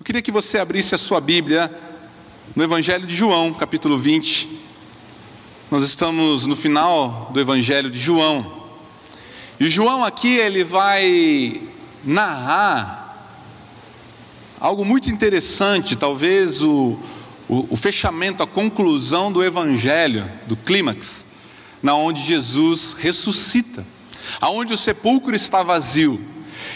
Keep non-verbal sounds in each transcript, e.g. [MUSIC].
Eu queria que você abrisse a sua Bíblia no Evangelho de João, capítulo 20. Nós estamos no final do Evangelho de João. E João aqui ele vai narrar algo muito interessante, talvez o, o, o fechamento, a conclusão do Evangelho, do clímax, na onde Jesus ressuscita, aonde o sepulcro está vazio.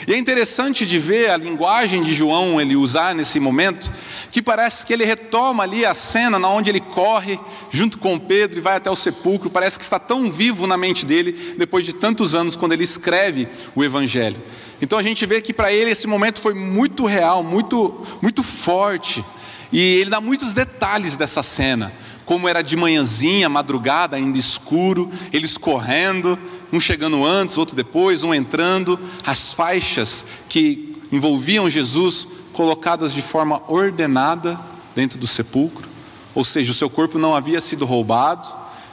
E é interessante de ver a linguagem de João ele usar nesse momento, que parece que ele retoma ali a cena na onde ele corre junto com Pedro e vai até o sepulcro, parece que está tão vivo na mente dele depois de tantos anos quando ele escreve o evangelho. Então a gente vê que para ele esse momento foi muito real, muito muito forte. E ele dá muitos detalhes dessa cena, como era de manhãzinha, madrugada, ainda escuro, eles correndo, um chegando antes, outro depois, um entrando, as faixas que envolviam Jesus colocadas de forma ordenada dentro do sepulcro, ou seja, o seu corpo não havia sido roubado,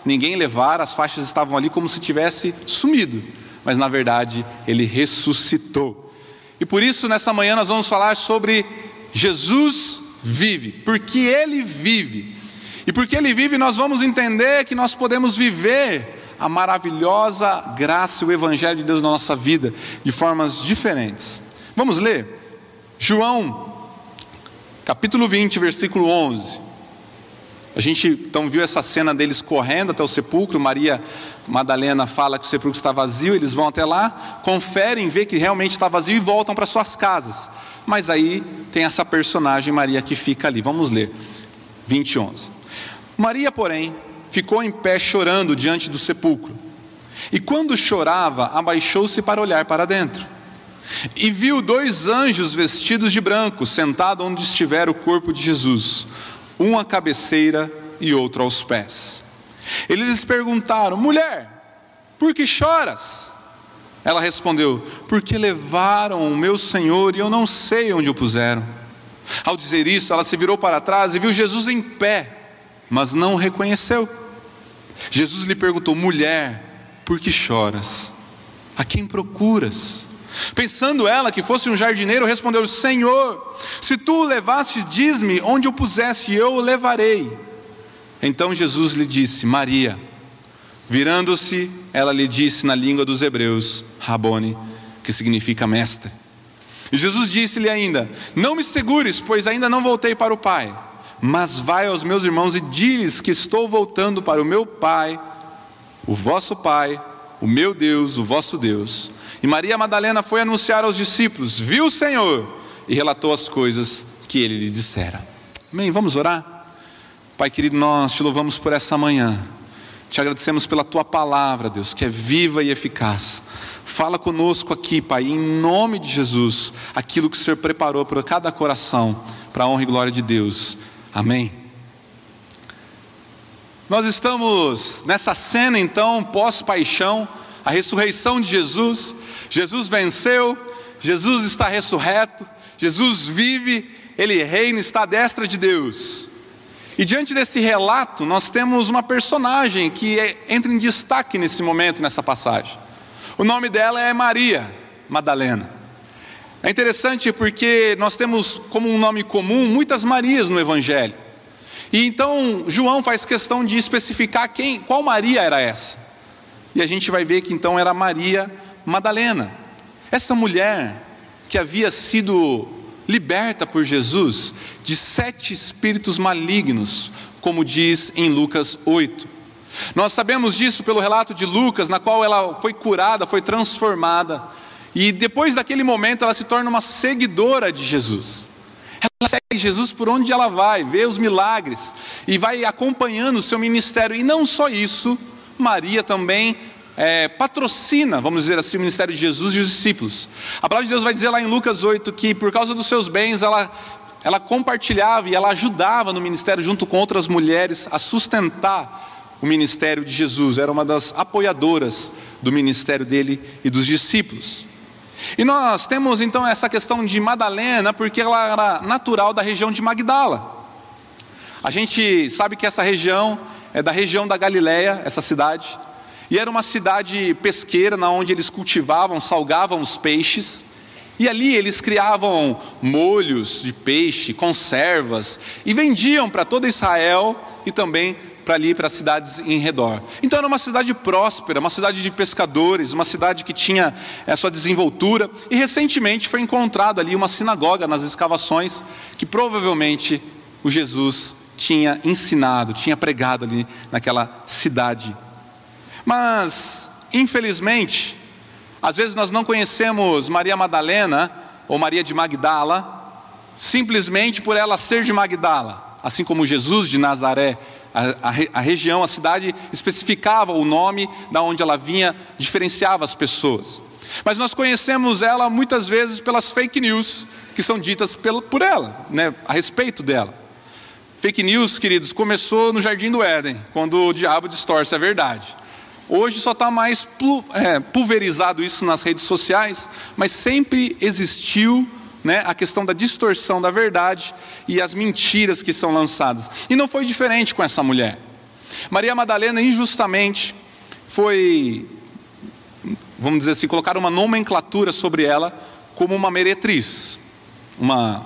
ninguém levara, as faixas estavam ali como se tivesse sumido, mas na verdade ele ressuscitou. E por isso nessa manhã nós vamos falar sobre Jesus vive, porque ele vive. E porque ele vive, nós vamos entender que nós podemos viver a maravilhosa graça e o Evangelho de Deus na nossa vida de formas diferentes. Vamos ler? João, capítulo 20, versículo 11. A gente então viu essa cena deles correndo até o sepulcro. Maria Madalena fala que o sepulcro está vazio. Eles vão até lá, conferem, vê que realmente está vazio e voltam para suas casas. Mas aí tem essa personagem Maria que fica ali. Vamos ler. 20, 11. Maria, porém, ficou em pé chorando diante do sepulcro. E quando chorava, abaixou-se para olhar para dentro. E viu dois anjos vestidos de branco, sentados onde estivera o corpo de Jesus, um à cabeceira e outro aos pés. Eles lhes perguntaram: Mulher, por que choras? Ela respondeu: Porque levaram o meu Senhor e eu não sei onde o puseram. Ao dizer isso, ela se virou para trás e viu Jesus em pé, mas não o reconheceu. Jesus lhe perguntou: mulher, por que choras? A quem procuras? Pensando ela que fosse um jardineiro, respondeu: Senhor, se tu o levaste, diz-me onde o puseste, e eu o levarei. Então Jesus lhe disse: Maria. Virando-se, ela lhe disse na língua dos hebreus: Rabone, que significa mestre. E Jesus disse-lhe ainda: Não me segures, pois ainda não voltei para o Pai mas vai aos meus irmãos e diz que estou voltando para o meu Pai, o vosso Pai, o meu Deus, o vosso Deus. E Maria Madalena foi anunciar aos discípulos: viu o Senhor e relatou as coisas que ele lhe dissera. Amém? Vamos orar? Pai querido, nós te louvamos por essa manhã. Te agradecemos pela tua palavra, Deus, que é viva e eficaz. Fala conosco aqui, Pai, em nome de Jesus, aquilo que o Senhor preparou para cada coração, para a honra e glória de Deus. Amém? Nós estamos nessa cena então, pós-paixão, a ressurreição de Jesus. Jesus venceu, Jesus está ressurreto, Jesus vive, ele reina, está à destra de Deus. E diante desse relato, nós temos uma personagem que é, entra em destaque nesse momento, nessa passagem. O nome dela é Maria Madalena. É interessante porque nós temos como um nome comum muitas Marias no Evangelho. E então João faz questão de especificar quem, qual Maria era essa. E a gente vai ver que então era Maria Madalena. Essa mulher que havia sido liberta por Jesus de sete espíritos malignos, como diz em Lucas 8. Nós sabemos disso pelo relato de Lucas, na qual ela foi curada, foi transformada e depois daquele momento ela se torna uma seguidora de Jesus. Ela segue Jesus por onde ela vai, vê os milagres e vai acompanhando o seu ministério. E não só isso, Maria também é, patrocina, vamos dizer assim, o ministério de Jesus e os discípulos. A palavra de Deus vai dizer lá em Lucas 8 que por causa dos seus bens ela, ela compartilhava e ela ajudava no ministério junto com outras mulheres a sustentar o ministério de Jesus. Era uma das apoiadoras do ministério dele e dos discípulos. E nós temos então essa questão de Madalena, porque ela era natural da região de Magdala. A gente sabe que essa região é da região da Galileia, essa cidade, e era uma cidade pesqueira, na onde eles cultivavam, salgavam os peixes. E ali eles criavam molhos de peixe, conservas, e vendiam para toda Israel e também para ali, para as cidades em redor. Então era uma cidade próspera, uma cidade de pescadores, uma cidade que tinha a sua desenvoltura, e recentemente foi encontrado ali uma sinagoga nas escavações, que provavelmente o Jesus tinha ensinado, tinha pregado ali naquela cidade. Mas, infelizmente, às vezes nós não conhecemos Maria Madalena ou Maria de Magdala simplesmente por ela ser de Magdala, assim como Jesus de Nazaré. A, a, a, região, a cidade especificava o nome da onde ela vinha, diferenciava as pessoas. Mas nós conhecemos ela muitas vezes pelas fake news que são ditas por ela, né, a respeito dela. Fake news, queridos, começou no Jardim do Éden, quando o diabo distorce a verdade. Hoje só está mais é, pulverizado isso nas redes sociais, mas sempre existiu né, a questão da distorção da verdade e as mentiras que são lançadas. E não foi diferente com essa mulher. Maria Madalena, injustamente, foi, vamos dizer assim, colocar uma nomenclatura sobre ela como uma meretriz, uma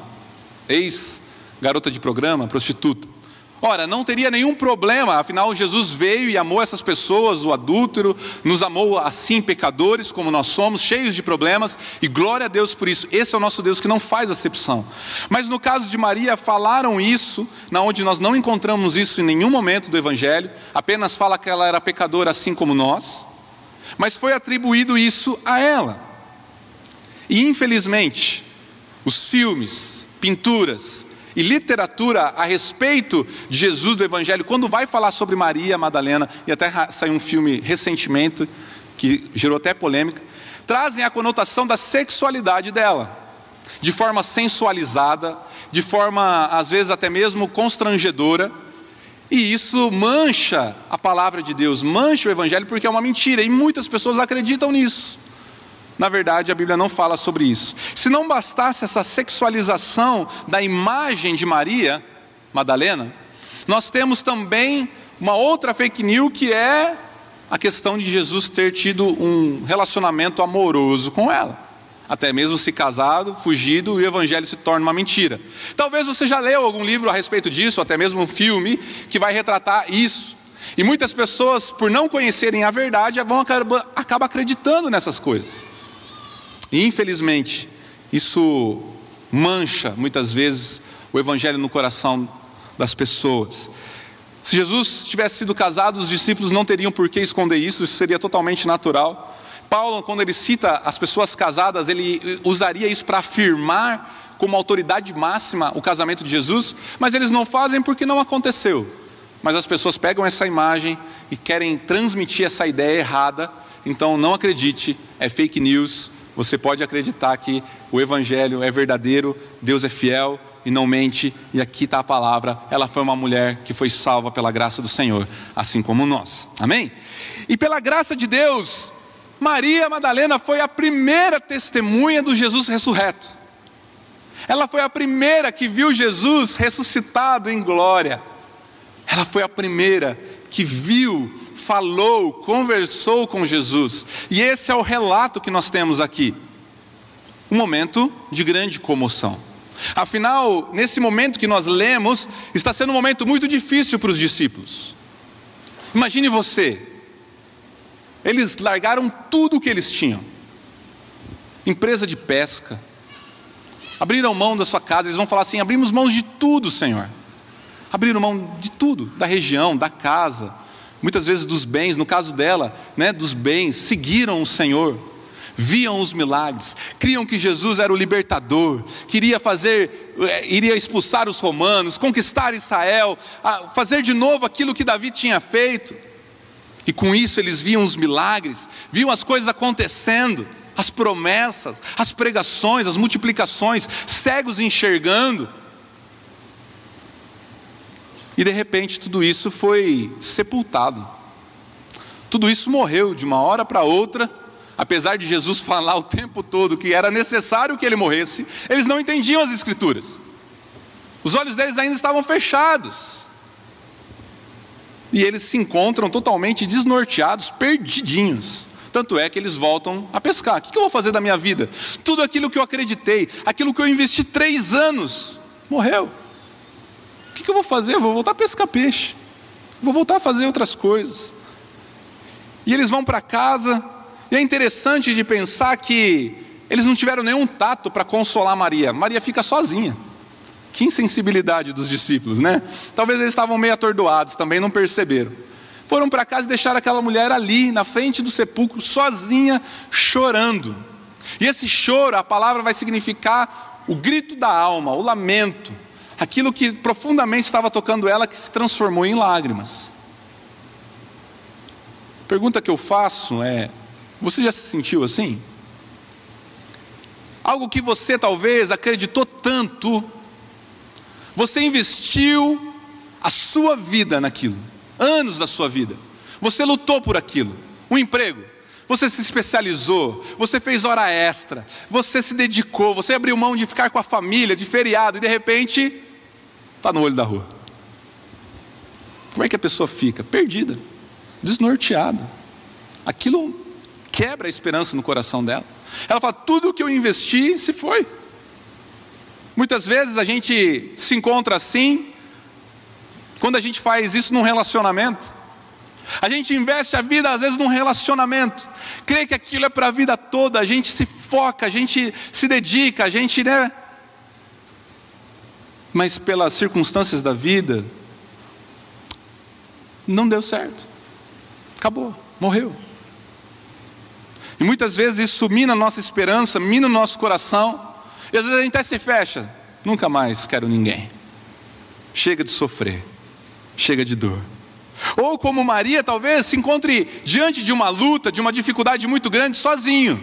ex-garota de programa, prostituta. Ora, não teria nenhum problema, afinal Jesus veio e amou essas pessoas, o adúltero, nos amou assim, pecadores como nós somos, cheios de problemas, e glória a Deus por isso. Esse é o nosso Deus que não faz acepção. Mas no caso de Maria, falaram isso, na onde nós não encontramos isso em nenhum momento do Evangelho, apenas fala que ela era pecadora assim como nós, mas foi atribuído isso a ela. E infelizmente, os filmes, pinturas, e literatura a respeito de Jesus do Evangelho, quando vai falar sobre Maria Madalena, e até saiu um filme recentemente, que gerou até polêmica, trazem a conotação da sexualidade dela, de forma sensualizada, de forma às vezes até mesmo constrangedora, e isso mancha a palavra de Deus, mancha o Evangelho, porque é uma mentira, e muitas pessoas acreditam nisso. Na verdade, a Bíblia não fala sobre isso. Se não bastasse essa sexualização da imagem de Maria Madalena, nós temos também uma outra fake news que é a questão de Jesus ter tido um relacionamento amoroso com ela. Até mesmo se casado, fugido, e o evangelho se torna uma mentira. Talvez você já leu algum livro a respeito disso, até mesmo um filme que vai retratar isso. E muitas pessoas, por não conhecerem a verdade, vão acabam acreditando nessas coisas. E infelizmente, isso mancha muitas vezes o evangelho no coração das pessoas. Se Jesus tivesse sido casado, os discípulos não teriam por que esconder isso, isso seria totalmente natural. Paulo, quando ele cita as pessoas casadas, ele usaria isso para afirmar como autoridade máxima o casamento de Jesus, mas eles não fazem porque não aconteceu. Mas as pessoas pegam essa imagem e querem transmitir essa ideia errada, então não acredite, é fake news, você pode acreditar que o Evangelho é verdadeiro, Deus é fiel e não mente, e aqui está a palavra. Ela foi uma mulher que foi salva pela graça do Senhor, assim como nós. Amém? E pela graça de Deus, Maria Madalena foi a primeira testemunha do Jesus ressurreto. Ela foi a primeira que viu Jesus ressuscitado em glória. Ela foi a primeira que viu falou, conversou com Jesus. E esse é o relato que nós temos aqui. Um momento de grande comoção. Afinal, nesse momento que nós lemos, está sendo um momento muito difícil para os discípulos. Imagine você, eles largaram tudo o que eles tinham empresa de pesca, abriram mão da sua casa, eles vão falar assim: abrimos mão de tudo, Senhor. Abriram mão de tudo, da região, da casa, muitas vezes dos bens, no caso dela, né, dos bens, seguiram o Senhor, viam os milagres, criam que Jesus era o libertador, queria fazer, eh, iria expulsar os romanos, conquistar Israel, fazer de novo aquilo que Davi tinha feito. E com isso eles viam os milagres, viam as coisas acontecendo, as promessas, as pregações, as multiplicações, cegos enxergando. E de repente tudo isso foi sepultado. Tudo isso morreu de uma hora para outra, apesar de Jesus [LAUGHS] falar o tempo todo que era necessário que ele morresse, eles não entendiam as Escrituras. Os olhos deles ainda estavam fechados. E eles se encontram totalmente desnorteados, perdidinhos. Tanto é que eles voltam a pescar. O que eu vou fazer da minha vida? Tudo aquilo que eu acreditei, aquilo que eu investi três anos, morreu. O que eu vou fazer? Eu vou voltar a pescar peixe. Vou voltar a fazer outras coisas. E eles vão para casa, e é interessante de pensar que eles não tiveram nenhum tato para consolar Maria. Maria fica sozinha. Que insensibilidade dos discípulos, né? Talvez eles estavam meio atordoados, também não perceberam. Foram para casa e deixaram aquela mulher ali, na frente do sepulcro, sozinha, chorando. E esse choro, a palavra vai significar o grito da alma, o lamento, aquilo que profundamente estava tocando ela, que se transformou em lágrimas. A pergunta que eu faço é: você já se sentiu assim? Algo que você talvez acreditou tanto, você investiu a sua vida naquilo, anos da sua vida, você lutou por aquilo, um emprego, você se especializou, você fez hora extra, você se dedicou, você abriu mão de ficar com a família, de feriado, e de repente, está no olho da rua. Como é que a pessoa fica? Perdida, desnorteada. Aquilo quebra a esperança no coração dela. Ela fala: tudo que eu investi se foi. Muitas vezes a gente se encontra assim, quando a gente faz isso num relacionamento. A gente investe a vida, às vezes, num relacionamento, crê que aquilo é para a vida toda, a gente se foca, a gente se dedica, a gente, né? Mas pelas circunstâncias da vida, não deu certo, acabou, morreu. E muitas vezes isso mina a nossa esperança, mina o nosso coração. E às vezes a gente até se fecha. Nunca mais quero ninguém. Chega de sofrer. Chega de dor. Ou como Maria, talvez se encontre diante de uma luta, de uma dificuldade muito grande, sozinho.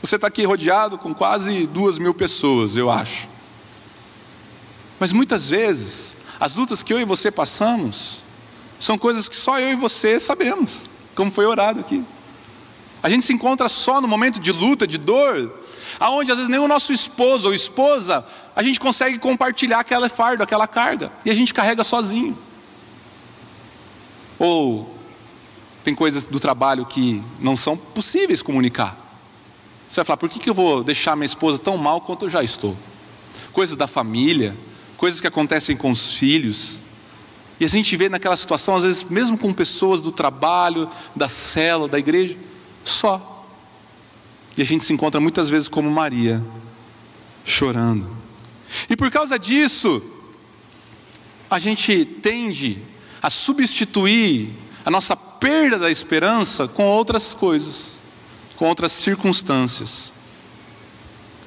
Você está aqui rodeado com quase duas mil pessoas, eu acho. Mas muitas vezes, as lutas que eu e você passamos, são coisas que só eu e você sabemos, como foi orado aqui. A gente se encontra só no momento de luta, de dor, aonde às vezes nem o nosso esposo ou esposa a gente consegue compartilhar aquela fardo, aquela carga, e a gente carrega sozinho. Ou tem coisas do trabalho que não são possíveis comunicar. Você vai falar, por que, que eu vou deixar minha esposa tão mal quanto eu já estou? Coisas da família, coisas que acontecem com os filhos. E a gente vê naquela situação, às vezes, mesmo com pessoas do trabalho, da cela, da igreja, só. E a gente se encontra muitas vezes como Maria, chorando. E por causa disso, a gente tende a substituir a nossa perda da esperança com outras coisas, com outras circunstâncias,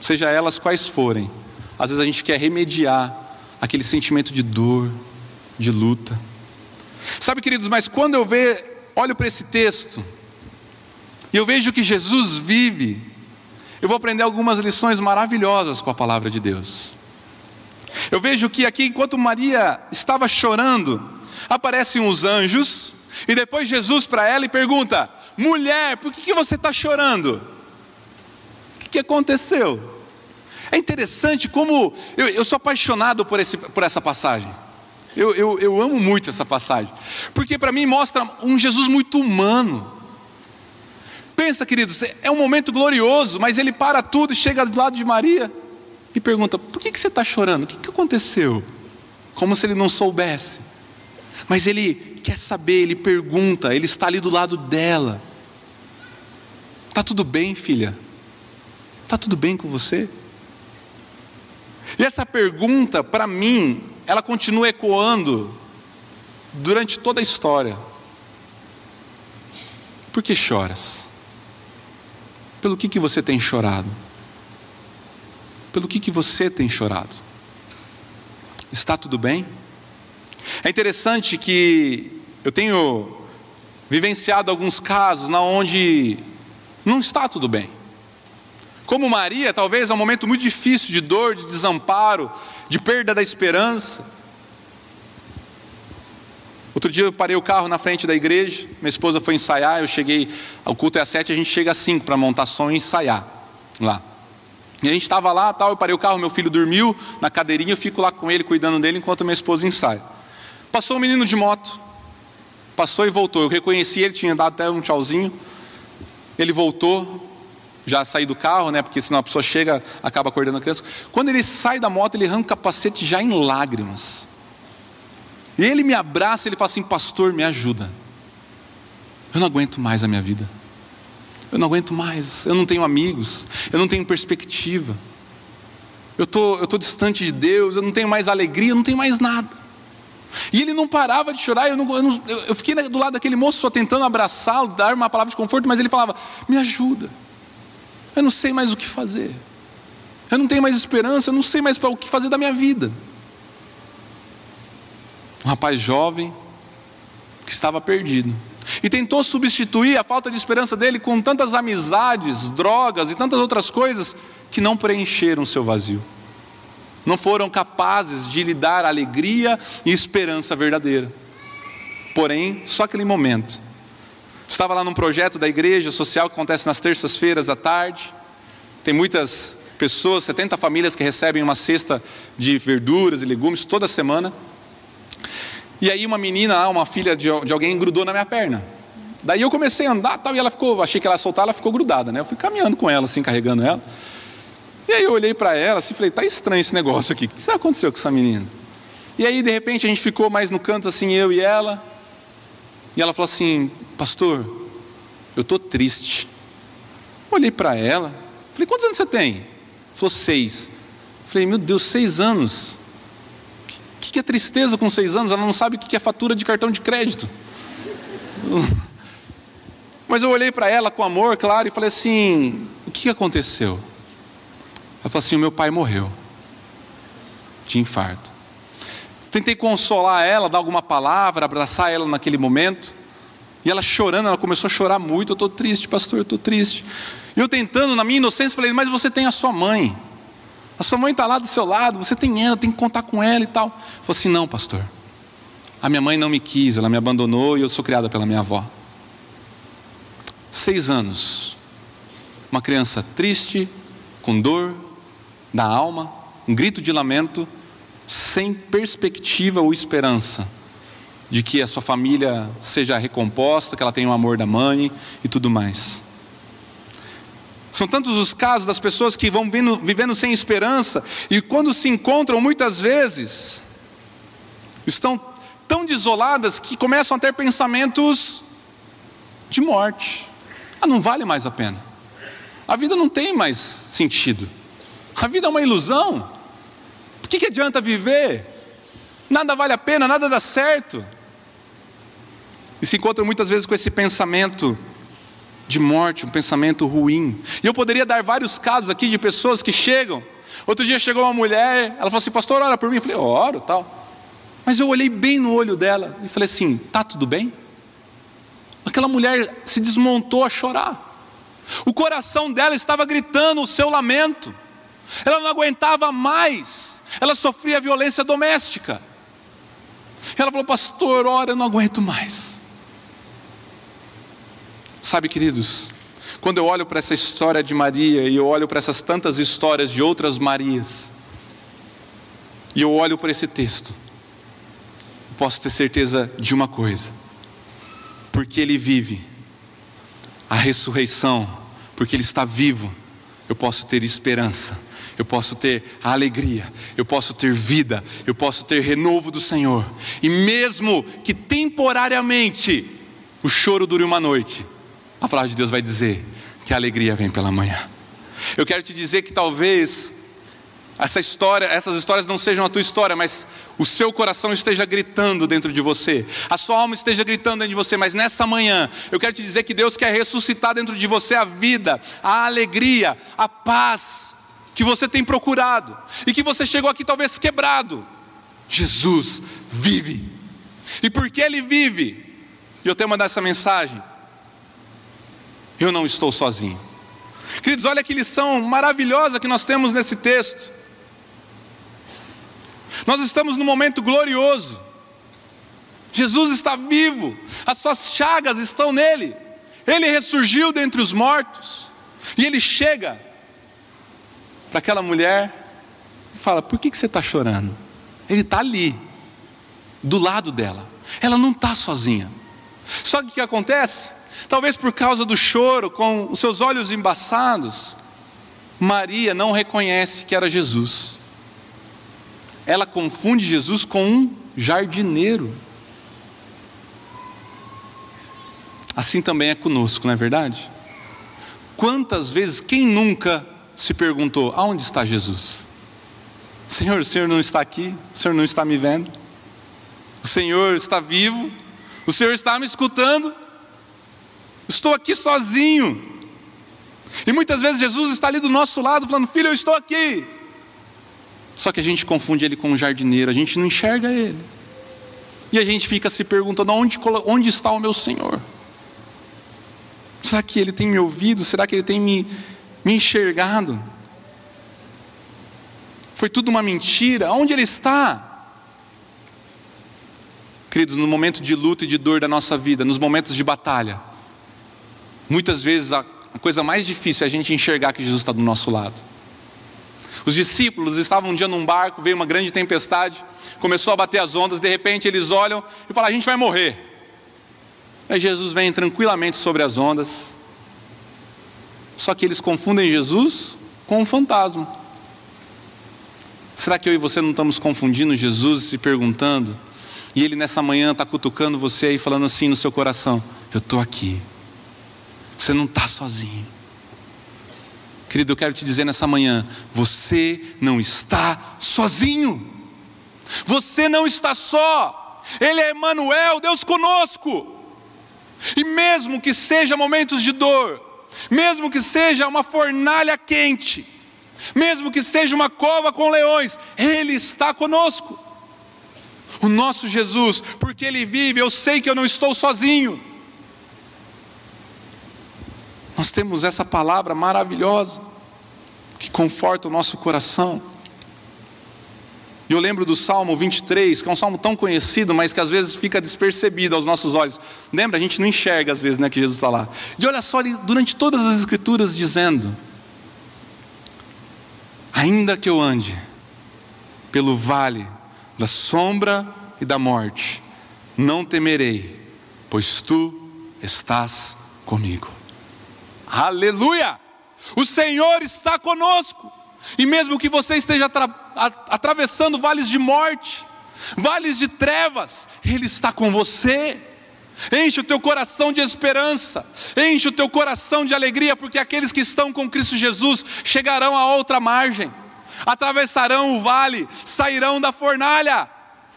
seja elas quais forem. Às vezes a gente quer remediar aquele sentimento de dor, de luta. Sabe, queridos, mas quando eu ve, olho para esse texto, e eu vejo que Jesus vive, eu vou aprender algumas lições maravilhosas com a palavra de Deus. Eu vejo que aqui, enquanto Maria estava chorando, aparecem os anjos, e depois Jesus para ela e pergunta: mulher, por que, que você está chorando? O que, que aconteceu? É interessante como eu, eu sou apaixonado por, esse, por essa passagem. Eu, eu, eu amo muito essa passagem, porque para mim mostra um Jesus muito humano. Pensa, queridos, é um momento glorioso, mas ele para tudo e chega do lado de Maria e pergunta: por que, que você está chorando? O que, que aconteceu? Como se ele não soubesse. Mas ele quer saber, ele pergunta, ele está ali do lado dela. Está tudo bem, filha? Está tudo bem com você? E essa pergunta, para mim, ela continua ecoando durante toda a história. Por que choras? Pelo que, que você tem chorado? Pelo que, que você tem chorado? Está tudo bem? É interessante que eu tenho vivenciado alguns casos na onde não está tudo bem. Como Maria, talvez é um momento muito difícil de dor, de desamparo, de perda da esperança. Outro dia eu parei o carro na frente da igreja, minha esposa foi ensaiar, eu cheguei, o culto é às sete, a gente chega às cinco para montar som e ensaiar lá. E a gente estava lá, tal, eu parei o carro, meu filho dormiu na cadeirinha, eu fico lá com ele, cuidando dele, enquanto minha esposa ensaia. Passou um menino de moto, passou e voltou, eu reconheci ele, tinha dado até um tchauzinho, Ele voltou, já saí do carro, né? Porque senão a pessoa chega, acaba acordando a criança. Quando ele sai da moto, ele arranca o capacete já em lágrimas. E ele me abraça, ele fala assim: Pastor, me ajuda. Eu não aguento mais a minha vida. Eu não aguento mais. Eu não tenho amigos. Eu não tenho perspectiva. Eu tô, eu tô distante de Deus. Eu não tenho mais alegria. Eu não tenho mais nada. E ele não parava de chorar. Eu, não, eu, não, eu fiquei do lado daquele moço só tentando abraçá-lo, dar uma palavra de conforto, mas ele falava: Me ajuda. Eu não sei mais o que fazer. Eu não tenho mais esperança. Eu não sei mais o que fazer da minha vida. Um rapaz jovem que estava perdido. E tentou substituir a falta de esperança dele com tantas amizades, drogas e tantas outras coisas que não preencheram seu vazio. Não foram capazes de lhe dar alegria e esperança verdadeira. Porém, só aquele momento. Estava lá num projeto da igreja social que acontece nas terças-feiras à tarde. Tem muitas pessoas, 70 famílias que recebem uma cesta de verduras e legumes toda semana. E aí uma menina uma filha de, de alguém, grudou na minha perna. Daí eu comecei a andar tal, e ela ficou, achei que ela ia soltar, ela ficou grudada, né? Eu fui caminhando com ela, assim, carregando ela. E aí eu olhei para ela assim, falei, tá estranho esse negócio aqui, o que aconteceu com essa menina? E aí de repente a gente ficou mais no canto assim, eu e ela. E ela falou assim, pastor, eu tô triste. Olhei para ela, falei, quantos anos você tem? Falou, seis. Falei, meu Deus, seis anos que é tristeza com seis anos? Ela não sabe o que é fatura de cartão de crédito. [LAUGHS] Mas eu olhei para ela com amor, claro, e falei assim: o que aconteceu? Ela falou assim: o meu pai morreu de infarto. Tentei consolar ela, dar alguma palavra, abraçar ela naquele momento. E ela chorando, ela começou a chorar muito. Eu estou triste, pastor, eu estou triste. E eu tentando, na minha inocência, falei: Mas você tem a sua mãe. A sua mãe está lá do seu lado, você tem ela, tem que contar com ela e tal. Falei assim: não, pastor. A minha mãe não me quis, ela me abandonou e eu sou criada pela minha avó. Seis anos. Uma criança triste, com dor da alma, um grito de lamento, sem perspectiva ou esperança de que a sua família seja recomposta, que ela tenha o amor da mãe e tudo mais. São tantos os casos das pessoas que vão vindo, vivendo sem esperança e quando se encontram, muitas vezes, estão tão desoladas que começam a ter pensamentos de morte. Ah, não vale mais a pena. A vida não tem mais sentido. A vida é uma ilusão. Por que, que adianta viver? Nada vale a pena, nada dá certo. E se encontram muitas vezes com esse pensamento de morte, um pensamento ruim. E eu poderia dar vários casos aqui de pessoas que chegam. Outro dia chegou uma mulher, ela falou assim: Pastor, ora por mim. Eu falei: Oro, tal. Mas eu olhei bem no olho dela e falei assim: Tá tudo bem? Aquela mulher se desmontou a chorar. O coração dela estava gritando o seu lamento. Ela não aguentava mais. Ela sofria violência doméstica. Ela falou: Pastor, ora, eu não aguento mais. Sabe, queridos, quando eu olho para essa história de Maria e eu olho para essas tantas histórias de outras Marias, e eu olho para esse texto, posso ter certeza de uma coisa: porque Ele vive, a ressurreição, porque Ele está vivo, eu posso ter esperança, eu posso ter a alegria, eu posso ter vida, eu posso ter renovo do Senhor, e mesmo que temporariamente o choro dure uma noite, a palavra de Deus vai dizer que a alegria vem pela manhã. Eu quero te dizer que talvez essa história, essas histórias não sejam a tua história, mas o seu coração esteja gritando dentro de você, a sua alma esteja gritando dentro de você, mas nessa manhã eu quero te dizer que Deus quer ressuscitar dentro de você a vida, a alegria, a paz que você tem procurado e que você chegou aqui talvez quebrado. Jesus vive, e porque Ele vive, e eu tenho mandado essa mensagem eu não estou sozinho. Queridos, olha que lição maravilhosa que nós temos nesse texto. Nós estamos num momento glorioso. Jesus está vivo, as suas chagas estão nele. Ele ressurgiu dentre os mortos. E ele chega para aquela mulher e fala: Por que, que você está chorando? Ele está ali, do lado dela. Ela não está sozinha. Só que o que acontece? Talvez por causa do choro, com os seus olhos embaçados, Maria não reconhece que era Jesus. Ela confunde Jesus com um jardineiro. Assim também é conosco, não é verdade? Quantas vezes, quem nunca se perguntou: aonde está Jesus? Senhor, o Senhor não está aqui, o Senhor não está me vendo, o Senhor está vivo, o Senhor está me escutando, estou aqui sozinho. E muitas vezes Jesus está ali do nosso lado, falando: Filho, eu estou aqui. Só que a gente confunde ele com um jardineiro, a gente não enxerga ele. E a gente fica se perguntando: onde, onde está o meu Senhor? Será que ele tem me ouvido? Será que ele tem me, me enxergado? Foi tudo uma mentira? Onde ele está? Queridos, no momento de luta e de dor da nossa vida, nos momentos de batalha, muitas vezes a coisa mais difícil é a gente enxergar que Jesus está do nosso lado. Os discípulos estavam um dia num barco, veio uma grande tempestade, começou a bater as ondas, de repente eles olham e falam: A gente vai morrer. Aí Jesus vem tranquilamente sobre as ondas. Só que eles confundem Jesus com um fantasma. Será que eu e você não estamos confundindo Jesus e se perguntando? E ele nessa manhã está cutucando você e falando assim no seu coração: Eu estou aqui. Você não está sozinho. Querido, eu quero te dizer nessa manhã: você não está sozinho. Você não está só. Ele é Emmanuel, Deus conosco. E mesmo que seja momentos de dor, mesmo que seja uma fornalha quente, mesmo que seja uma cova com leões, Ele está conosco. O nosso Jesus, porque Ele vive, eu sei que eu não estou sozinho. Nós temos essa palavra maravilhosa que conforta o nosso coração. E eu lembro do Salmo 23, que é um salmo tão conhecido, mas que às vezes fica despercebido aos nossos olhos. Lembra? A gente não enxerga às vezes né, que Jesus está lá. E olha só, durante todas as Escrituras, dizendo: Ainda que eu ande pelo vale da sombra e da morte, não temerei, pois tu estás comigo. Aleluia! O Senhor está conosco. E mesmo que você esteja atravessando vales de morte, vales de trevas, Ele está com você. Enche o teu coração de esperança, enche o teu coração de alegria, porque aqueles que estão com Cristo Jesus chegarão a outra margem, atravessarão o vale, sairão da fornalha,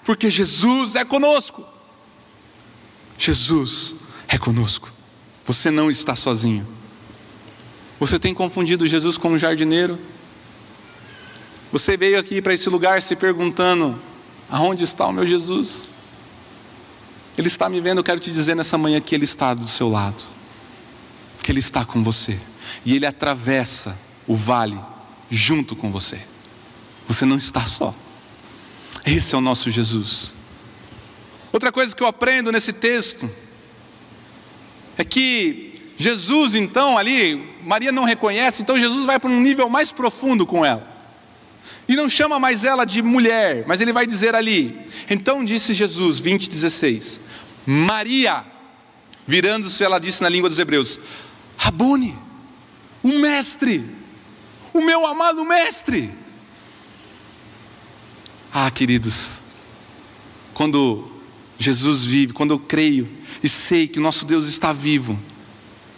porque Jesus é conosco. Jesus é conosco. Você não está sozinho. Você tem confundido Jesus com um jardineiro? Você veio aqui para esse lugar se perguntando: aonde está o meu Jesus? Ele está me vendo, eu quero te dizer nessa manhã que Ele está do seu lado, que Ele está com você, e Ele atravessa o vale junto com você. Você não está só. Esse é o nosso Jesus. Outra coisa que eu aprendo nesse texto é que Jesus, então, ali, Maria não reconhece, então Jesus vai para um nível mais profundo com ela. E não chama mais ela de mulher, mas ele vai dizer ali. Então disse Jesus, 20, 16: Maria, virando-se, ela disse na língua dos hebreus: Rabone, o mestre, o meu amado mestre. Ah, queridos, quando Jesus vive, quando eu creio e sei que nosso Deus está vivo,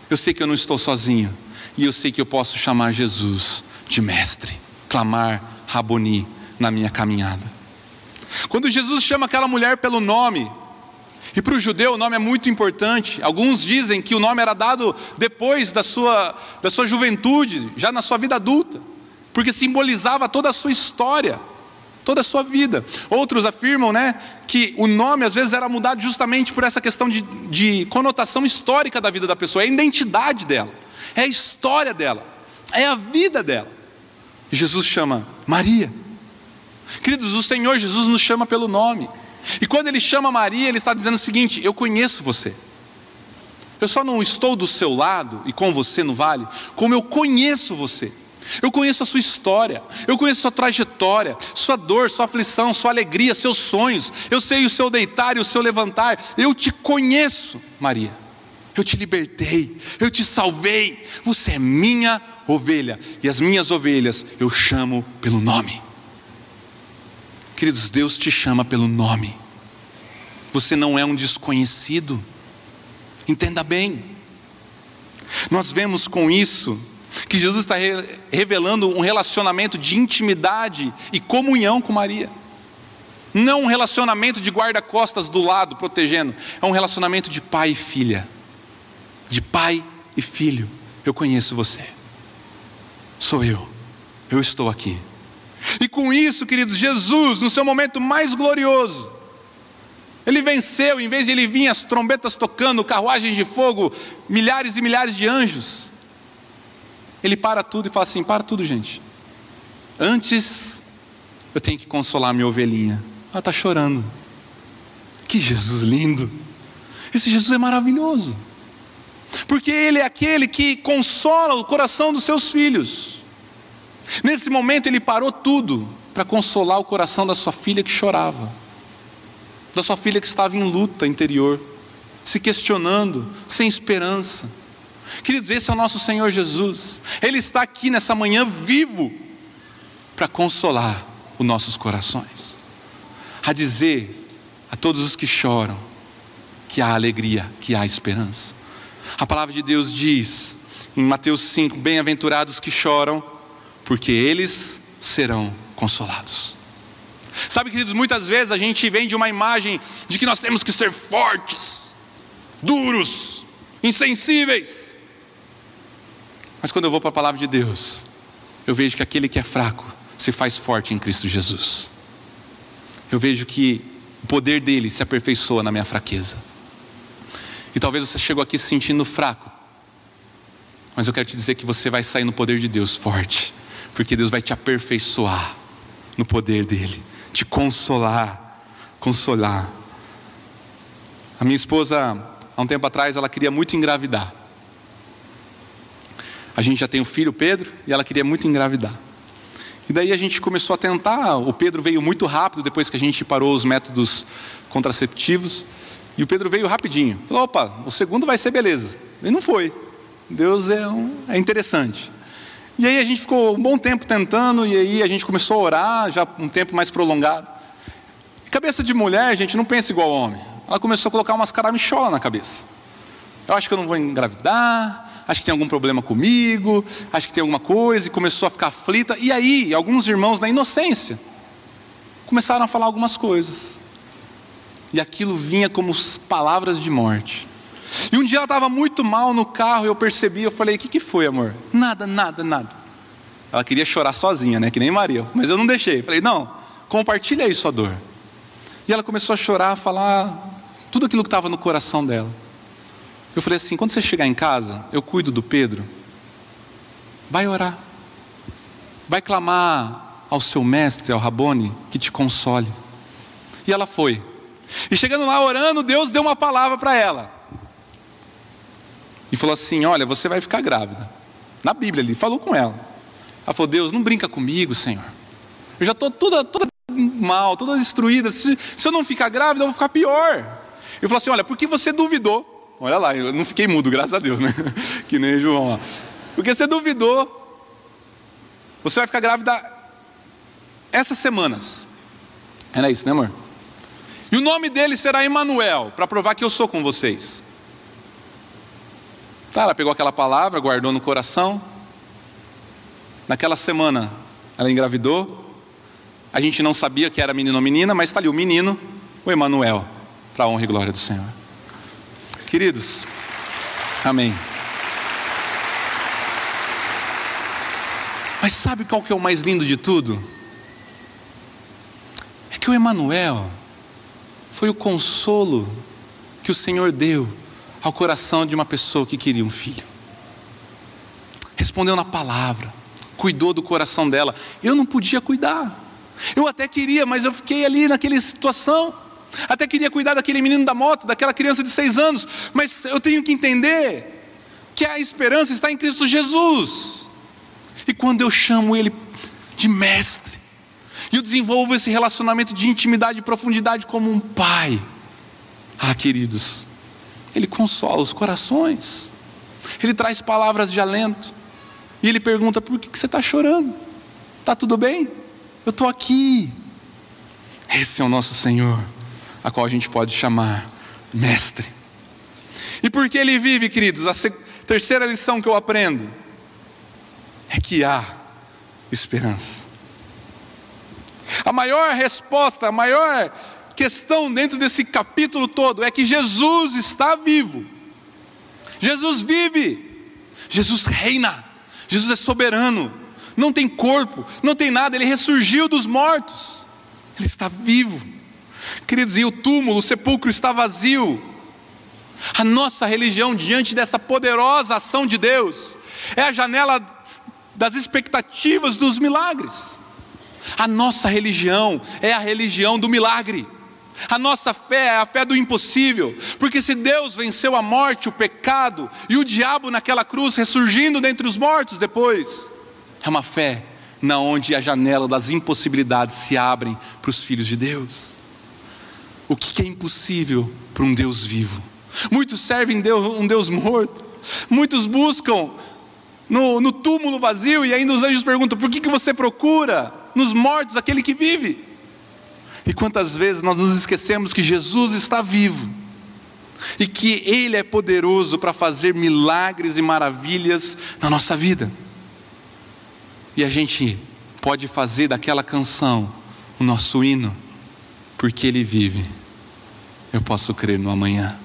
eu sei que eu não estou sozinho. E eu sei que eu posso chamar Jesus de mestre, clamar Raboni na minha caminhada. Quando Jesus chama aquela mulher pelo nome, e para o judeu o nome é muito importante. Alguns dizem que o nome era dado depois da sua, da sua juventude, já na sua vida adulta, porque simbolizava toda a sua história toda a sua vida. Outros afirmam né, que o nome às vezes era mudado justamente por essa questão de, de conotação histórica da vida da pessoa, é a identidade dela, é a história dela, é a vida dela. E Jesus chama Maria. Queridos, o Senhor Jesus nos chama pelo nome. E quando ele chama Maria, ele está dizendo o seguinte: Eu conheço você. Eu só não estou do seu lado e com você no vale, como eu conheço você. Eu conheço a sua história, eu conheço a sua trajetória, sua dor, sua aflição, sua alegria, seus sonhos. Eu sei o seu deitar e o seu levantar. Eu te conheço, Maria. Eu te libertei, eu te salvei, você é minha ovelha, e as minhas ovelhas eu chamo pelo nome. Queridos, Deus te chama pelo nome, você não é um desconhecido, entenda bem, nós vemos com isso que Jesus está revelando um relacionamento de intimidade e comunhão com Maria. Não um relacionamento de guarda-costas do lado, protegendo. É um relacionamento de pai e filha. De pai e filho. Eu conheço você. Sou eu. Eu estou aqui. E com isso, queridos, Jesus, no seu momento mais glorioso, ele venceu, em vez de ele vir as trombetas tocando, carruagens de fogo, milhares e milhares de anjos. Ele para tudo e fala assim: para tudo, gente. Antes, eu tenho que consolar minha ovelhinha. Ela está chorando. Que Jesus lindo! Esse Jesus é maravilhoso. Porque Ele é aquele que consola o coração dos seus filhos. Nesse momento, Ele parou tudo para consolar o coração da sua filha que chorava, da sua filha que estava em luta interior, se questionando, sem esperança. Queridos, esse é o nosso Senhor Jesus. Ele está aqui nessa manhã vivo para consolar os nossos corações a dizer a todos os que choram que há alegria, que há esperança. A palavra de Deus diz em Mateus 5: Bem-aventurados que choram, porque eles serão consolados. Sabe, queridos, muitas vezes a gente vem de uma imagem de que nós temos que ser fortes, duros, insensíveis. Mas quando eu vou para a palavra de Deus, eu vejo que aquele que é fraco se faz forte em Cristo Jesus eu vejo que o poder dele se aperfeiçoa na minha fraqueza. E talvez você chegou aqui se sentindo fraco, mas eu quero te dizer que você vai sair no poder de Deus forte, porque Deus vai te aperfeiçoar no poder dele, te consolar, consolar. A minha esposa, há um tempo atrás, ela queria muito engravidar. A gente já tem um filho, Pedro, e ela queria muito engravidar. E daí a gente começou a tentar. O Pedro veio muito rápido depois que a gente parou os métodos contraceptivos. E o Pedro veio rapidinho. Falou: opa, o segundo vai ser beleza. E não foi. Deus é, um, é interessante. E aí a gente ficou um bom tempo tentando, e aí a gente começou a orar, já um tempo mais prolongado. Cabeça de mulher, gente, não pensa igual homem. Ela começou a colocar umas caramicholas na cabeça. Eu acho que eu não vou engravidar, acho que tem algum problema comigo, acho que tem alguma coisa, e começou a ficar aflita. E aí, alguns irmãos, na inocência, começaram a falar algumas coisas. E aquilo vinha como palavras de morte. E um dia ela estava muito mal no carro, eu percebi, eu falei: O que, que foi, amor? Nada, nada, nada. Ela queria chorar sozinha, né? Que nem Maria, mas eu não deixei. Falei: Não, compartilha aí sua dor. E ela começou a chorar, a falar tudo aquilo que estava no coração dela. Eu falei assim: quando você chegar em casa, eu cuido do Pedro. Vai orar. Vai clamar ao seu mestre, ao Rabone, que te console. E ela foi. E chegando lá orando, Deus deu uma palavra para ela. E falou assim: Olha, você vai ficar grávida. Na Bíblia, ele falou com ela. Ela falou: Deus, não brinca comigo, Senhor. Eu já estou toda, toda mal, toda destruída. Se, se eu não ficar grávida, eu vou ficar pior. Ele falou assim: Olha, porque você duvidou. Olha lá, eu não fiquei mudo, graças a Deus, né? [LAUGHS] Que nem João lá. Porque você duvidou. Você vai ficar grávida essas semanas. Era isso, né, amor? E o nome dele será Emanuel, para provar que eu sou com vocês. Tá, ela pegou aquela palavra, guardou no coração. Naquela semana, ela engravidou. A gente não sabia que era menino ou menina, mas está ali o menino, o Emanuel, para a honra e glória do Senhor. Queridos, amém. Mas sabe qual que é o mais lindo de tudo? É que o Emanuel foi o consolo que o Senhor deu ao coração de uma pessoa que queria um filho. Respondeu na palavra, cuidou do coração dela. Eu não podia cuidar. Eu até queria, mas eu fiquei ali naquela situação. Até queria cuidar daquele menino da moto, daquela criança de seis anos, mas eu tenho que entender que a esperança está em Cristo Jesus. E quando eu chamo Ele de mestre, e eu desenvolvo esse relacionamento de intimidade e profundidade como um pai, ah, queridos, Ele consola os corações, Ele traz palavras de alento, e Ele pergunta: por que você está chorando? Está tudo bem? Eu estou aqui. Esse é o nosso Senhor, a qual a gente pode chamar Mestre. E por que Ele vive, queridos? A terceira lição que eu aprendo é que há esperança. A maior resposta, a maior questão dentro desse capítulo todo é que Jesus está vivo. Jesus vive. Jesus reina. Jesus é soberano. Não tem corpo, não tem nada, ele ressurgiu dos mortos. Ele está vivo. Queridos, e o túmulo, o sepulcro está vazio. A nossa religião, diante dessa poderosa ação de Deus, é a janela das expectativas dos milagres. A nossa religião é a religião do milagre. A nossa fé é a fé do impossível, porque se Deus venceu a morte, o pecado e o diabo naquela cruz, ressurgindo dentre os mortos depois, é uma fé na onde a janela das impossibilidades se abrem para os filhos de Deus. O que é impossível para um Deus vivo? Muitos servem Deus, um Deus morto, muitos buscam no, no túmulo vazio, e ainda os anjos perguntam: por que, que você procura nos mortos aquele que vive? E quantas vezes nós nos esquecemos que Jesus está vivo e que Ele é poderoso para fazer milagres e maravilhas na nossa vida. E a gente pode fazer daquela canção o nosso hino, porque Ele vive. Eu posso crer no amanhã.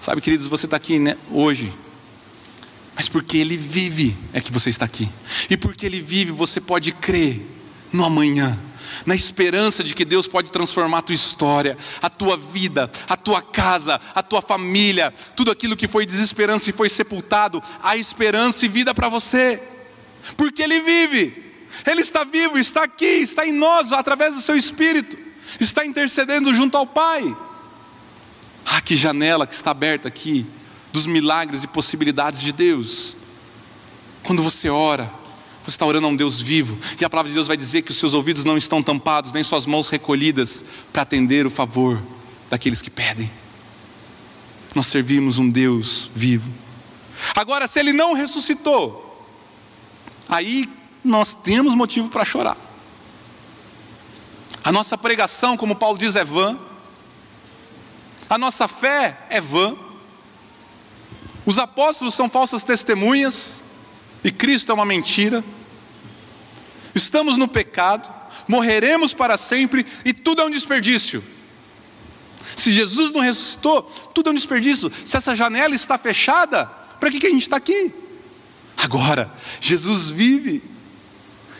Sabe, queridos, você está aqui né, hoje mas porque Ele vive é que você está aqui. E porque Ele vive, você pode crer no amanhã, na esperança de que Deus pode transformar a tua história, a tua vida, a tua casa, a tua família, tudo aquilo que foi desesperança e foi sepultado, há esperança e vida para você. Porque Ele vive. Ele está vivo, está aqui, está em nós através do seu espírito. Está intercedendo junto ao Pai. Ah, que janela que está aberta aqui dos milagres e possibilidades de Deus. Quando você ora, você está orando a um Deus vivo, e a palavra de Deus vai dizer que os seus ouvidos não estão tampados, nem suas mãos recolhidas para atender o favor daqueles que pedem. Nós servimos um Deus vivo. Agora, se Ele não ressuscitou, aí nós temos motivo para chorar. A nossa pregação, como Paulo diz, é vã. A nossa fé é vã. Os apóstolos são falsas testemunhas e Cristo é uma mentira. Estamos no pecado, morreremos para sempre e tudo é um desperdício. Se Jesus não ressuscitou, tudo é um desperdício. Se essa janela está fechada, para que, que a gente está aqui? Agora, Jesus vive.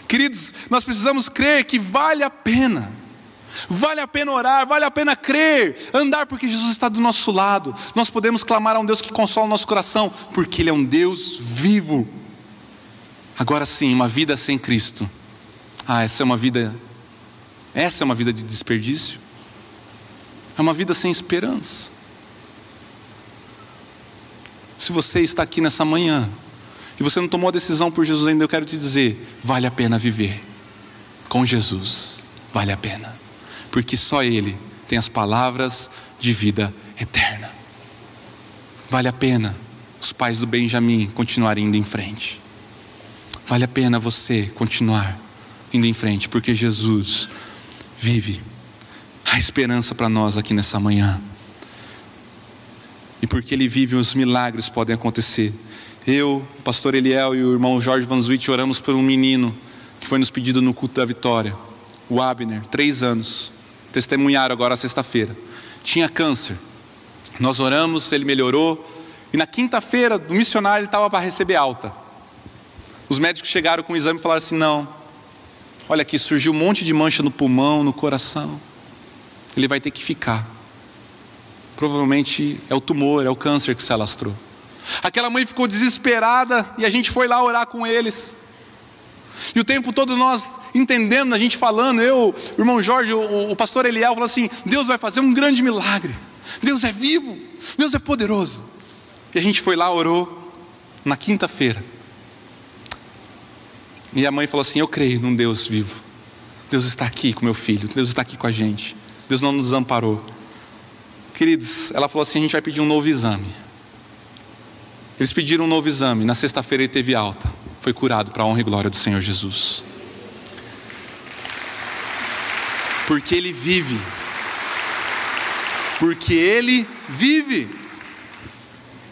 Queridos, nós precisamos crer que vale a pena Vale a pena orar, vale a pena crer, andar porque Jesus está do nosso lado. Nós podemos clamar a um Deus que consola o nosso coração, porque Ele é um Deus vivo. Agora sim, uma vida sem Cristo. Ah, essa é uma vida. Essa é uma vida de desperdício. É uma vida sem esperança. Se você está aqui nessa manhã e você não tomou a decisão por Jesus ainda, eu quero te dizer: vale a pena viver com Jesus. Vale a pena porque só Ele tem as palavras de vida eterna. Vale a pena os pais do Benjamim continuarem indo em frente. Vale a pena você continuar indo em frente, porque Jesus vive. Há esperança para nós aqui nessa manhã. E porque Ele vive, os milagres podem acontecer. Eu, o pastor Eliel e o irmão Jorge Van Zwitt oramos por um menino que foi nos pedido no culto da vitória, o Abner, três anos testemunharam agora sexta-feira. Tinha câncer. Nós oramos, ele melhorou. E na quinta-feira, do missionário, ele estava para receber alta. Os médicos chegaram com o exame e falaram assim: não, olha aqui, surgiu um monte de mancha no pulmão, no coração. Ele vai ter que ficar. Provavelmente é o tumor, é o câncer que se alastrou. Aquela mãe ficou desesperada e a gente foi lá orar com eles. E o tempo todo nós entendendo, a gente falando, eu, o irmão Jorge, o, o pastor Eliel, falou assim: Deus vai fazer um grande milagre. Deus é vivo, Deus é poderoso. E a gente foi lá, orou, na quinta-feira. E a mãe falou assim: Eu creio num Deus vivo. Deus está aqui com meu filho, Deus está aqui com a gente. Deus não nos amparou. Queridos, ela falou assim: a gente vai pedir um novo exame. Eles pediram um novo exame. Na sexta-feira ele teve alta. Foi curado para a honra e glória do Senhor Jesus. Porque ele vive. Porque ele vive.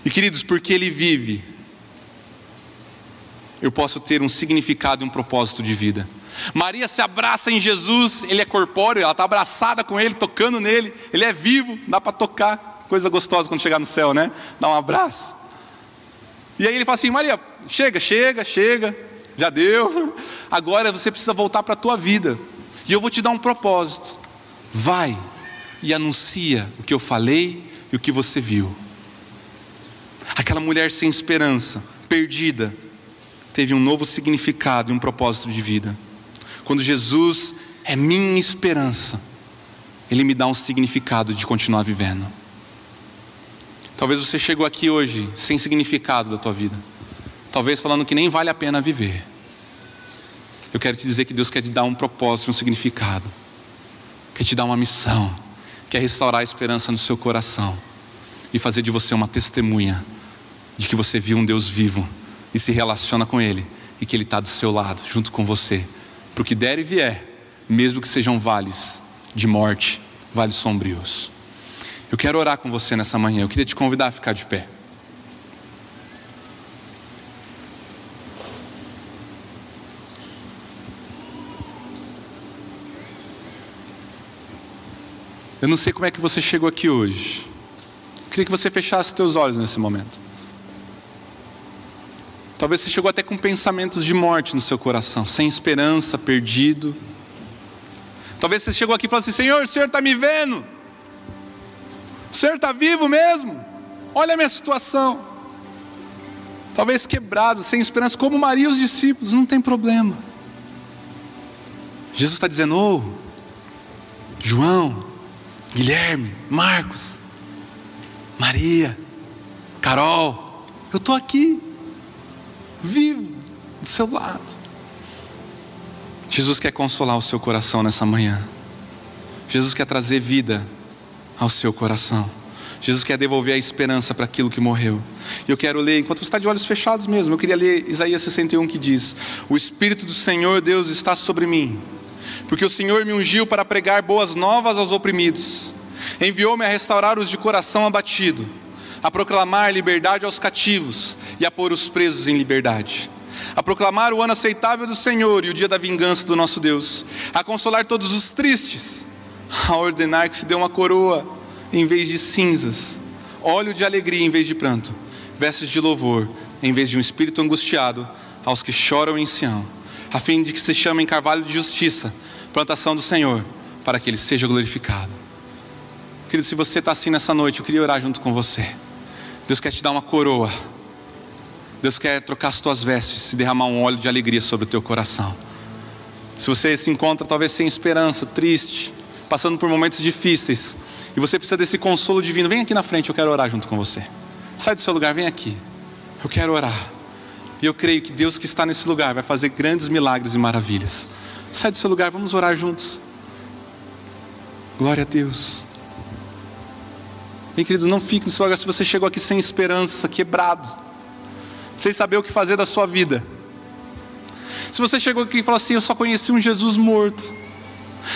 E queridos, porque ele vive, eu posso ter um significado e um propósito de vida. Maria se abraça em Jesus, ele é corpóreo, ela está abraçada com ele, tocando nele, ele é vivo, dá para tocar, coisa gostosa quando chegar no céu, né? Dá um abraço. E aí ele fala assim: Maria, chega, chega, chega, já deu, agora você precisa voltar para a tua vida, e eu vou te dar um propósito. Vai e anuncia o que eu falei e o que você viu. Aquela mulher sem esperança, perdida, teve um novo significado e um propósito de vida. Quando Jesus é minha esperança, Ele me dá um significado de continuar vivendo. Talvez você chegou aqui hoje sem significado da tua vida. Talvez falando que nem vale a pena viver. Eu quero te dizer que Deus quer te dar um propósito, um significado. Quer te dar uma missão. Quer restaurar a esperança no seu coração. E fazer de você uma testemunha de que você viu um Deus vivo e se relaciona com Ele. E que Ele está do seu lado, junto com você para o que der e vier, mesmo que sejam vales de morte, vales sombrios. Eu quero orar com você nessa manhã, eu queria te convidar a ficar de pé. Eu não sei como é que você chegou aqui hoje. Eu queria que você fechasse os teus olhos nesse momento. Talvez você chegou até com pensamentos de morte no seu coração, sem esperança, perdido. Talvez você chegou aqui e falou assim: Senhor, o Senhor está me vendo? O Senhor está vivo mesmo? Olha a minha situação. Talvez quebrado, sem esperança, como Maria e os discípulos, não tem problema. Jesus está dizendo: oh, João, Guilherme, Marcos, Maria, Carol, eu estou aqui vivo do seu lado. Jesus quer consolar o seu coração nessa manhã. Jesus quer trazer vida ao seu coração. Jesus quer devolver a esperança para aquilo que morreu. Eu quero ler, enquanto você está de olhos fechados mesmo, eu queria ler Isaías 61 que diz: O Espírito do Senhor Deus está sobre mim, porque o Senhor me ungiu para pregar boas novas aos oprimidos, enviou-me a restaurar os de coração abatido a proclamar liberdade aos cativos e a pôr os presos em liberdade, a proclamar o ano aceitável do Senhor e o dia da vingança do nosso Deus, a consolar todos os tristes, a ordenar que se dê uma coroa em vez de cinzas, óleo de alegria em vez de pranto, vestes de louvor em vez de um espírito angustiado aos que choram em Sião, a fim de que se chamem carvalho de justiça, plantação do Senhor, para que ele seja glorificado. Querido, se você está assim nessa noite, eu queria orar junto com você. Deus quer te dar uma coroa. Deus quer trocar as tuas vestes e derramar um óleo de alegria sobre o teu coração. Se você se encontra talvez sem esperança, triste, passando por momentos difíceis, e você precisa desse consolo divino, vem aqui na frente, eu quero orar junto com você. Sai do seu lugar, vem aqui. Eu quero orar. E eu creio que Deus que está nesse lugar vai fazer grandes milagres e maravilhas. Sai do seu lugar, vamos orar juntos. Glória a Deus. Bem, querido, não fique no seu lugar se você chegou aqui sem esperança, quebrado, sem saber o que fazer da sua vida. Se você chegou aqui e falou assim: Eu só conheci um Jesus morto,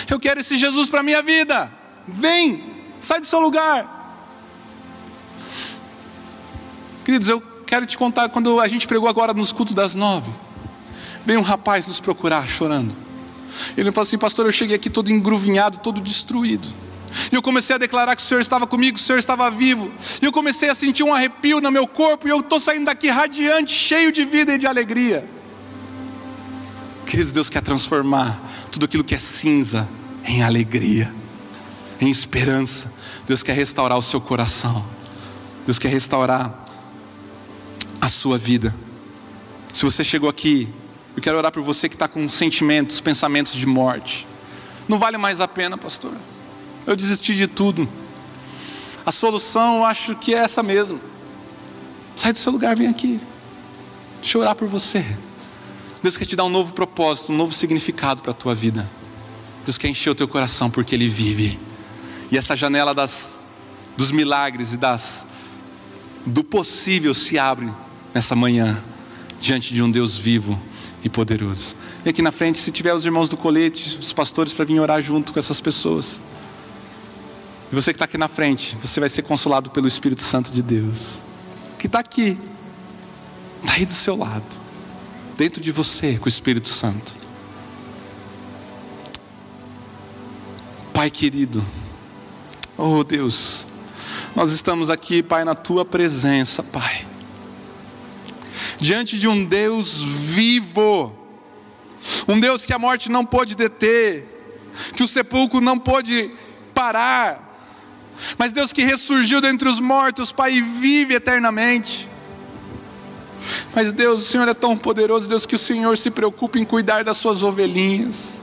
eu quero esse Jesus para a minha vida, vem, sai do seu lugar. Queridos, eu quero te contar, quando a gente pregou agora nos cultos das nove, veio um rapaz nos procurar chorando. Ele falou assim: Pastor, eu cheguei aqui todo engruvinhado, todo destruído. E eu comecei a declarar que o Senhor estava comigo, que o Senhor estava vivo. E eu comecei a sentir um arrepio no meu corpo. E eu estou saindo daqui radiante, cheio de vida e de alegria. Queridos, Deus quer transformar tudo aquilo que é cinza em alegria, em esperança. Deus quer restaurar o seu coração. Deus quer restaurar a sua vida. Se você chegou aqui, eu quero orar por você que está com sentimentos, pensamentos de morte. Não vale mais a pena, pastor eu desisti de tudo. A solução eu acho que é essa mesmo. Sai do seu lugar, vem aqui. Deixa eu orar por você. Deus quer te dar um novo propósito, um novo significado para a tua vida. Deus quer encher o teu coração porque Ele vive. E essa janela das dos milagres e das do possível se abre nessa manhã diante de um Deus vivo e poderoso. E aqui na frente, se tiver os irmãos do colete, os pastores para vir orar junto com essas pessoas. E você que está aqui na frente, você vai ser consolado pelo Espírito Santo de Deus, que está aqui, está aí do seu lado, dentro de você, com o Espírito Santo. Pai querido, oh Deus, nós estamos aqui, Pai, na tua presença, Pai, diante de um Deus vivo, um Deus que a morte não pôde deter, que o sepulcro não pôde parar, mas Deus que ressurgiu dentre os mortos, Pai, e vive eternamente. Mas Deus, o Senhor é tão poderoso, Deus, que o Senhor se preocupa em cuidar das suas ovelhinhas.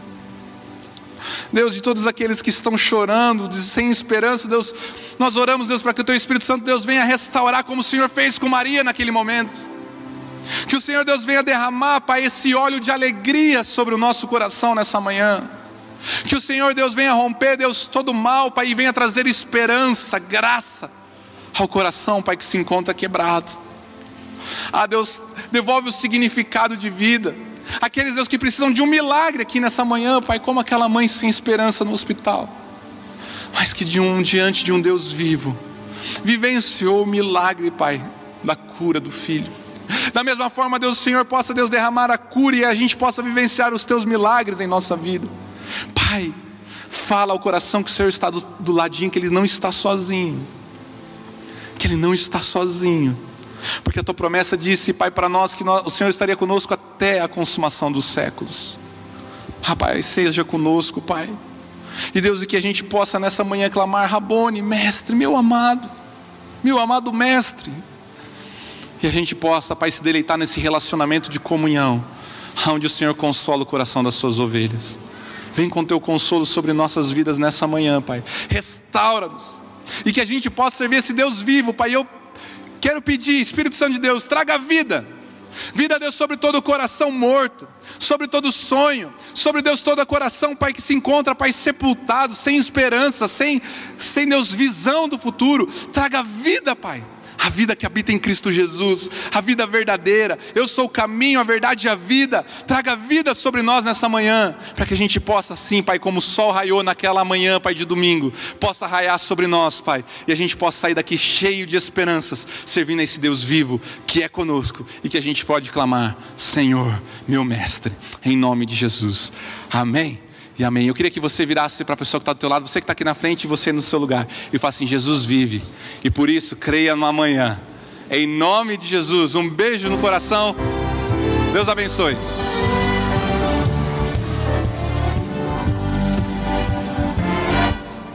Deus, de todos aqueles que estão chorando, sem esperança, Deus, nós oramos, Deus, para que o Teu Espírito Santo, Deus, venha restaurar, como o Senhor fez com Maria naquele momento. Que o Senhor, Deus, venha derramar, Pai, esse óleo de alegria sobre o nosso coração nessa manhã. Que o Senhor Deus venha romper, Deus, todo mal, Pai, e venha trazer esperança, graça ao coração, Pai, que se encontra quebrado. Ah, Deus, devolve o significado de vida. Aqueles Deus que precisam de um milagre aqui nessa manhã, Pai, como aquela mãe sem esperança no hospital. Mas que de um diante de um Deus vivo, vivenciou o milagre, Pai, da cura do filho. Da mesma forma, Deus, Senhor possa Deus derramar a cura e a gente possa vivenciar os teus milagres em nossa vida. Pai, fala ao coração que o Senhor está do, do ladinho, que Ele não está sozinho. Que Ele não está sozinho. Porque a tua promessa disse, Pai, para nós que nós, o Senhor estaria conosco até a consumação dos séculos. Rapaz, seja conosco, Pai. E Deus, e que a gente possa nessa manhã clamar, Rabone, mestre, meu amado, meu amado mestre. E a gente possa, Pai, se deleitar nesse relacionamento de comunhão, onde o Senhor consola o coração das suas ovelhas. Vem com teu consolo sobre nossas vidas nessa manhã, Pai. Restaura-nos. E que a gente possa servir esse Deus vivo, Pai. Eu quero pedir, Espírito Santo de Deus, traga vida. Vida, Deus, sobre todo o coração morto, sobre todo sonho, sobre Deus, todo o coração, Pai, que se encontra, Pai, sepultado, sem esperança, sem, sem Deus, visão do futuro. Traga vida, Pai a vida que habita em Cristo Jesus, a vida verdadeira. Eu sou o caminho, a verdade e a vida. Traga vida sobre nós nessa manhã, para que a gente possa, assim, Pai, como o sol raiou naquela manhã, Pai, de domingo, possa raiar sobre nós, Pai, e a gente possa sair daqui cheio de esperanças, servindo a esse Deus vivo que é conosco e que a gente pode clamar: Senhor, meu Mestre, em nome de Jesus. Amém e amém. Eu queria que você virasse para a pessoa que está do teu lado, você que está aqui na frente e você no seu lugar, e fale assim: Jesus vive, e por isso creia no amanhã. Em nome de Jesus, um beijo no coração. Deus abençoe.